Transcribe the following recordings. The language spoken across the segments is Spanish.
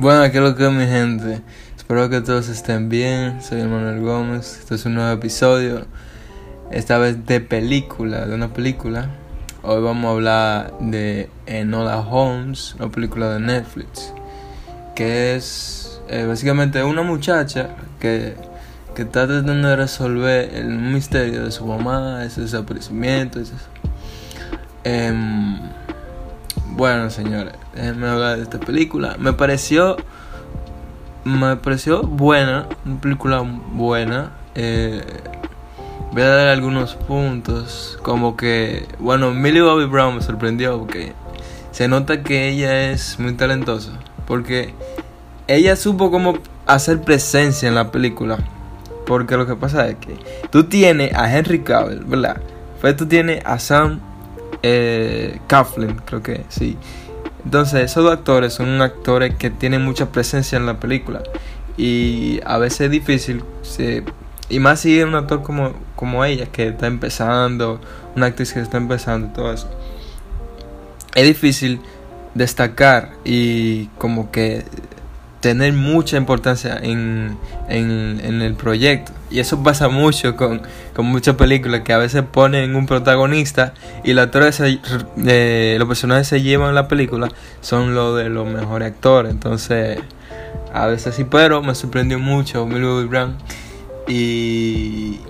Bueno, aquí lo que es mi gente. Espero que todos estén bien. Soy Manuel Gómez. Este es un nuevo episodio. Esta vez de película, de una película. Hoy vamos a hablar de Enola Holmes, una película de Netflix. Que es eh, básicamente una muchacha que, que está tratando de resolver el misterio de su mamá, ese desaparecimiento. Ese, em, bueno, señores, déjenme hablar de esta película. Me pareció. Me pareció buena. Una película buena. Eh, voy a dar algunos puntos. Como que. Bueno, Millie Bobby Brown me sorprendió porque se nota que ella es muy talentosa. Porque ella supo cómo hacer presencia en la película. Porque lo que pasa es que tú tienes a Henry Cavill, ¿verdad? Pues tú tienes a Sam eh, creo que sí. Entonces, esos dos actores son actores que tienen mucha presencia en la película. Y a veces es difícil, y más si un actor como, como ella, que está empezando, una actriz que está empezando todo eso. Es difícil destacar y como que tener mucha importancia en, en, el proyecto. Y eso pasa mucho con, con, muchas películas que a veces ponen un protagonista y los actores eh, personajes se llevan la película son los de los mejores actores. Entonces, a veces sí, pero me sorprendió mucho Millie Brown. Y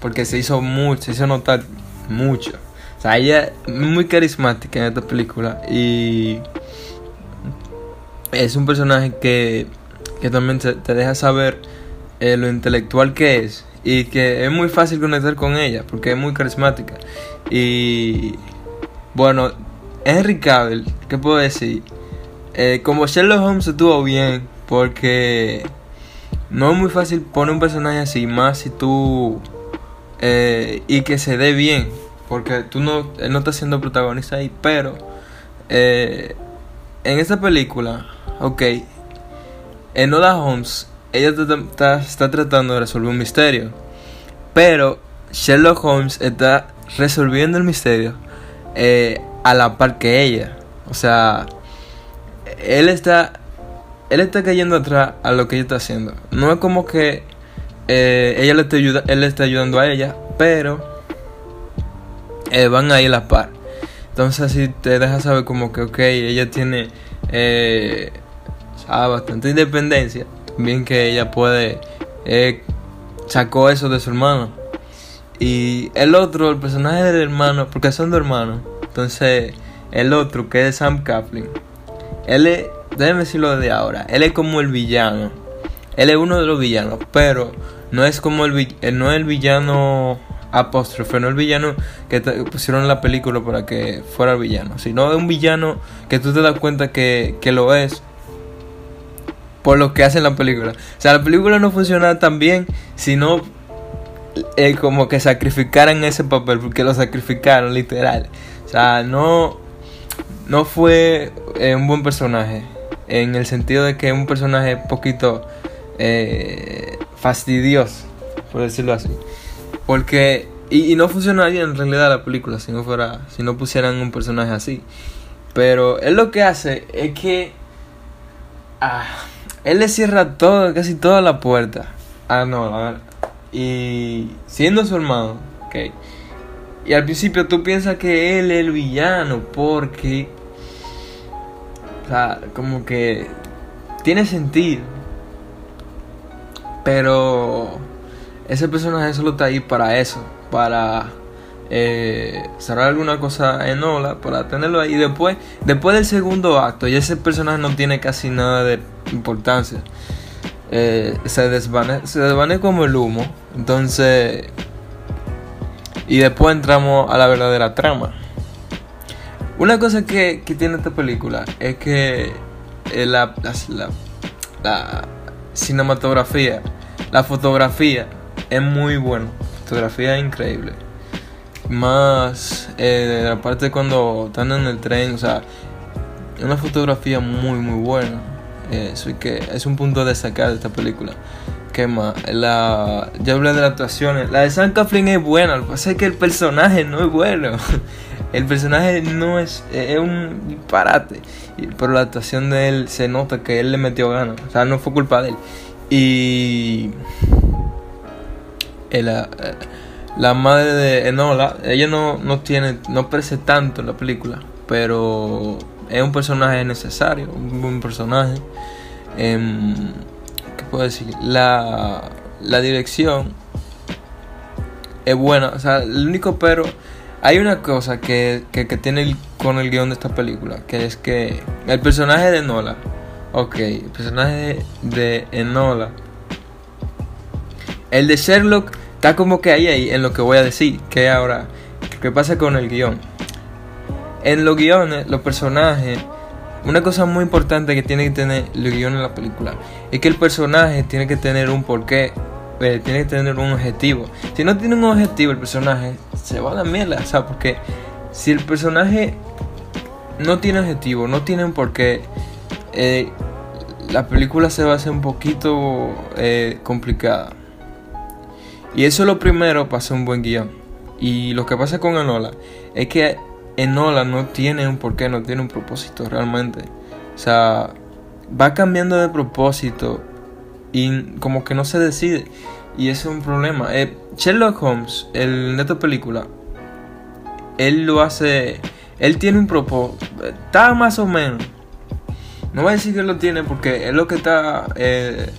porque se hizo mucho, se hizo notar mucho. O sea, ella es muy carismática en esta película y es un personaje que, que también te, deja saber eh, lo intelectual que es y que es muy fácil conectar con ella porque es muy carismática. Y bueno, Henry Cavill, ¿qué puedo decir? Eh, como Sherlock Holmes estuvo bien porque no es muy fácil poner un personaje así, más si tú... Eh, y que se dé bien, porque tú no, él no está siendo protagonista ahí, pero en esta película ok, Enola Holmes, ella está, tratando de resolver un misterio, pero Sherlock Holmes está resolviendo el misterio eh, a la par que ella. O sea, él está, él está cayendo atrás a lo que ella está haciendo. No es como que eh, ella le él le está ayudando a ella, pero eh, van ahí a la par. Entonces así te deja saber como que, ok, ella tiene a bastante independencia, también que ella puede, eh, sacó eso de su hermano. Y el otro, el personaje del hermano, porque son dos hermanos, entonces el otro, que es Sam Kaplan, él es, déjeme decirlo de ahora, él es como el villano, él es uno de los villanos, pero no es como el, eh, no es el villano apóstrofe, no el villano que pusieron en la película para que fuera el villano, sino es un villano que tú te das cuenta que, que lo es por lo que hace la película. O sea, la película no funciona tan bien si no eh, como que sacrificaran ese papel, porque lo sacrificaron literal. O sea, no, no fue eh, un buen personaje, en el sentido de que es un personaje poquito eh, fastidioso, por decirlo así. Porque, y, no funcionaría en realidad la película si no fuera, si no pusieran un personaje así. Pero él lo que hace es que... Ah, él le cierra todo, casi toda la puerta. Ah, no, a ver. Y siendo su hermano, ok. Y al principio tú piensas que él es el villano porque... O sea, como que tiene sentido. Pero ese personaje solo está ahí para eso, para eh, cerrar alguna cosa en ola, para tenerlo ahí. Y después, después del segundo acto, ya ese personaje no tiene casi nada de importancia. Eh, se desvanece se desvane como el humo. Entonces. Y después entramos a la verdadera trama. Una cosa que, que tiene esta película es que eh, la, la, la, cinematografía, la fotografía es muy buena. Fotografía increíble. más eh, la parte cuando están en el tren, o sea, una fotografía muy muy buena. Eso que es un punto a destacar de esta película. ¿Qué más? La, ya hablé de las actuaciones. La de Sam Coughlin es buena, lo que pasa es que el personaje no es bueno. El personaje no es, es un disparate. Pero la actuación de él se nota que él le metió ganas. O sea, no fue culpa de él. Y. La, la madre de Enola, ella no, no tiene, no parece tanto en la película. Pero es un personaje necesario, un buen personaje. Em, ¿Qué puedo decir? La, la dirección es buena. O sea, el único pero. Hay una cosa que, que, tiene con el guion de esta película, que es que el personaje de Enola, ok, el personaje de Enola, el de Sherlock está como que ahí, ahí en lo que voy a decir, que ahora, ¿qué pasa con el guion? En los guiones, los personajes, una cosa muy importante que tiene que tener el guion en la película es que el personaje tiene que tener un porqué, eh, tiene que tener un objetivo. Si no tiene un objetivo el personaje, se va a la mierda, o porque si el personaje no tiene objetivo, no tiene un porqué, eh, la película se va a hacer un poquito eh, complicada. Y eso es lo primero para hacer un buen guion. Y lo que pasa con Enola es que Enola no tiene un porqué, no tiene un propósito realmente. O sea, va cambiando de propósito y como que no se decide. Y eso es un problema. Eh, Sherlock Holmes, el neto película, él lo hace. Él tiene un propósito. Está más o menos. No voy a decir que lo tiene porque es lo que está. Eh,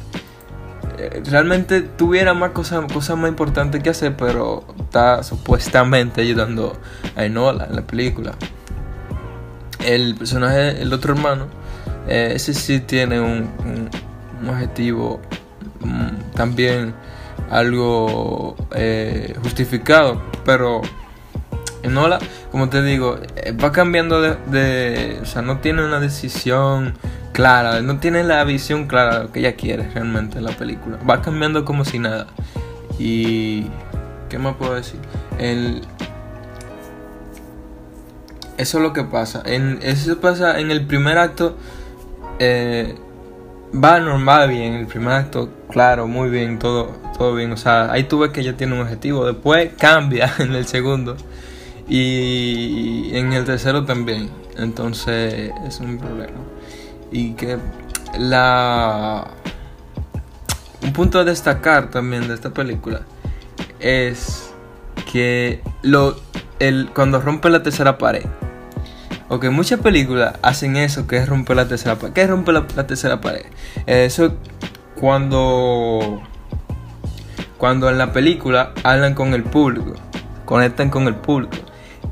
eh, realmente tuviera más cosas, cosas más importantes que hacer, pero está supuestamente ayudando a Enola en la película. El personaje, el otro hermano, ese sí tiene un, objetivo mm, también algo eh, justificado, pero Enola, como te digo, va cambiando de, de, O sea, no tiene una decisión clara, no tiene la visión clara de lo que ella quiere realmente en la película. Va cambiando como si nada. Y. ¿Qué más puedo decir? El, eso es lo que pasa. En, eso pasa en el primer acto. Eh, va normal bien. El primer acto, claro, muy bien, todo, todo bien. O sea, ahí tú ves que ella tiene un objetivo. Después cambia en el segundo. Y en el tercero también. Entonces es un problema y que la un punto a destacar también de esta película es que lo el cuando rompe la tercera pared o que muchas películas hacen eso que es romper la tercera pared ¿qué es romper la, tercera pared? eso cuando cuando en la película hablan con el público conectan con el público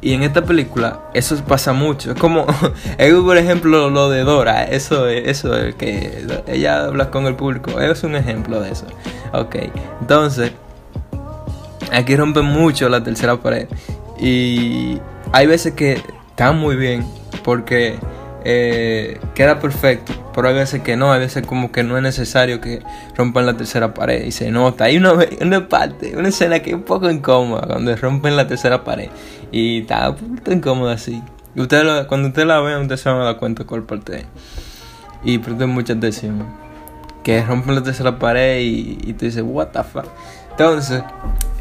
y en esta película eso pasa mucho. Es como, por ejemplo, lo de Dora. Eso, eso es que ella habla con el público. Es un ejemplo de eso. Ok, entonces, aquí rompe mucho la tercera pared. Y hay veces que está muy bien porque eh, queda perfecto, pero hay veces que no, hay veces como que no es necesario que rompan la tercera pared y se nota. Hay una, una parte, una escena que es un poco incómoda cuando rompen la tercera pared y está un incómoda así. Y cuando usted la ve, usted se va a dar cuenta cuál parte es. Y prende mucha atención. Que rompen la tercera pared y, y tú dices, what the fuck. Entonces,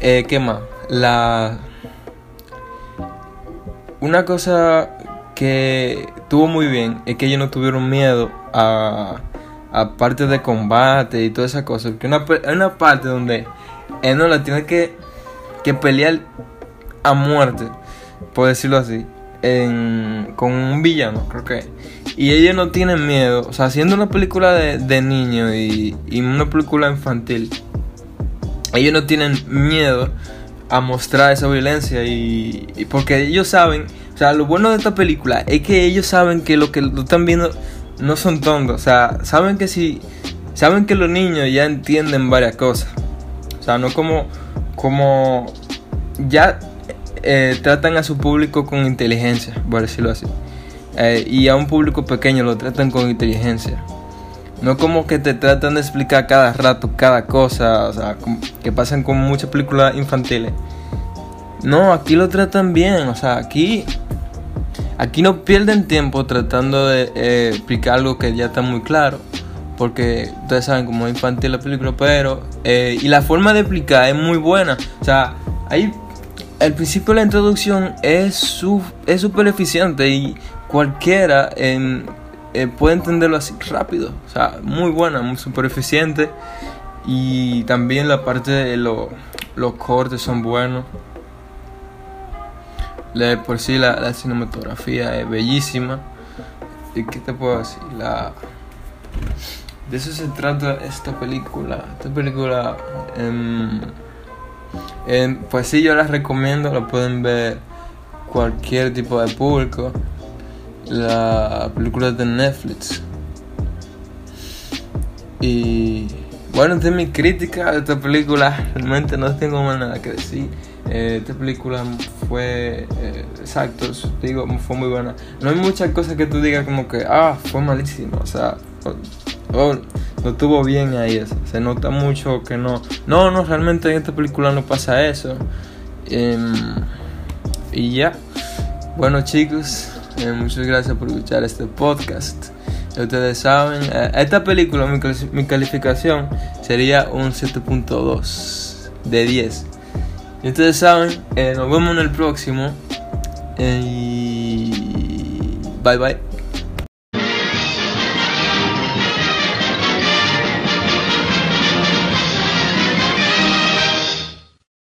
eh, ¿qué más? La... Una cosa que tuvo muy bien es que ellos no tuvieron miedo a, a parte de combate y toda esa cosa. Porque una, hay una parte donde él no la tiene que, que pelear a muerte, por decirlo así, con un villano, creo que. Y ellos no tienen miedo, o sea, haciendo una película de, de niño y, y una película infantil, ellos no tienen miedo a mostrar esa violencia y, porque ellos saben o sea, lo bueno de esta película es que ellos saben que lo que lo están viendo no son tontos. O sea, saben que si. Saben que los niños ya entienden varias cosas. O sea, no como. Como. Ya eh, tratan a su público con inteligencia, por decirlo así. Eh, y a un público pequeño lo tratan con inteligencia. No como que te tratan de explicar cada rato cada cosa, o sea, que pasan con muchas películas infantiles No, aquí lo tratan bien, o sea, aquí aquí no pierden tiempo tratando de eh, explicar algo que ya está muy claro, porque ustedes saben cómo es infantil la película, pero eh, y la forma de explicar es muy buena, o sea, ahí el principio de la introducción es su, es súper eficiente y cualquiera eh, puede entenderlo así rápido, o sea, muy buena, muy súper eficiente y también la parte de los cortes son buenos por sí la, cinematografía es bellísima. ¿Y qué te puedo decir? La, de eso se trata esta película. Esta película, em, em, pues sí, yo la recomiendo. La pueden ver cualquier tipo de público. La película de Netflix. Y bueno, de mi crítica de esta película, realmente no tengo más nada que decir. Eh, esta película fue, eh, exacto, digo, fue muy buena. No hay muchas cosas que tú digas como que, ah, fue malísimo, o sea, no estuvo bien ahí, se nota mucho que no. No, no, realmente en esta película no pasa eso. Em, y ya, bueno chicos, eh, muchas gracias por escuchar este podcast. Ustedes saben, esta película, mi, calificación sería un 7.2 de 10. Y ustedes saben, eh, nos vemos en el próximo. Eh, y bye bye.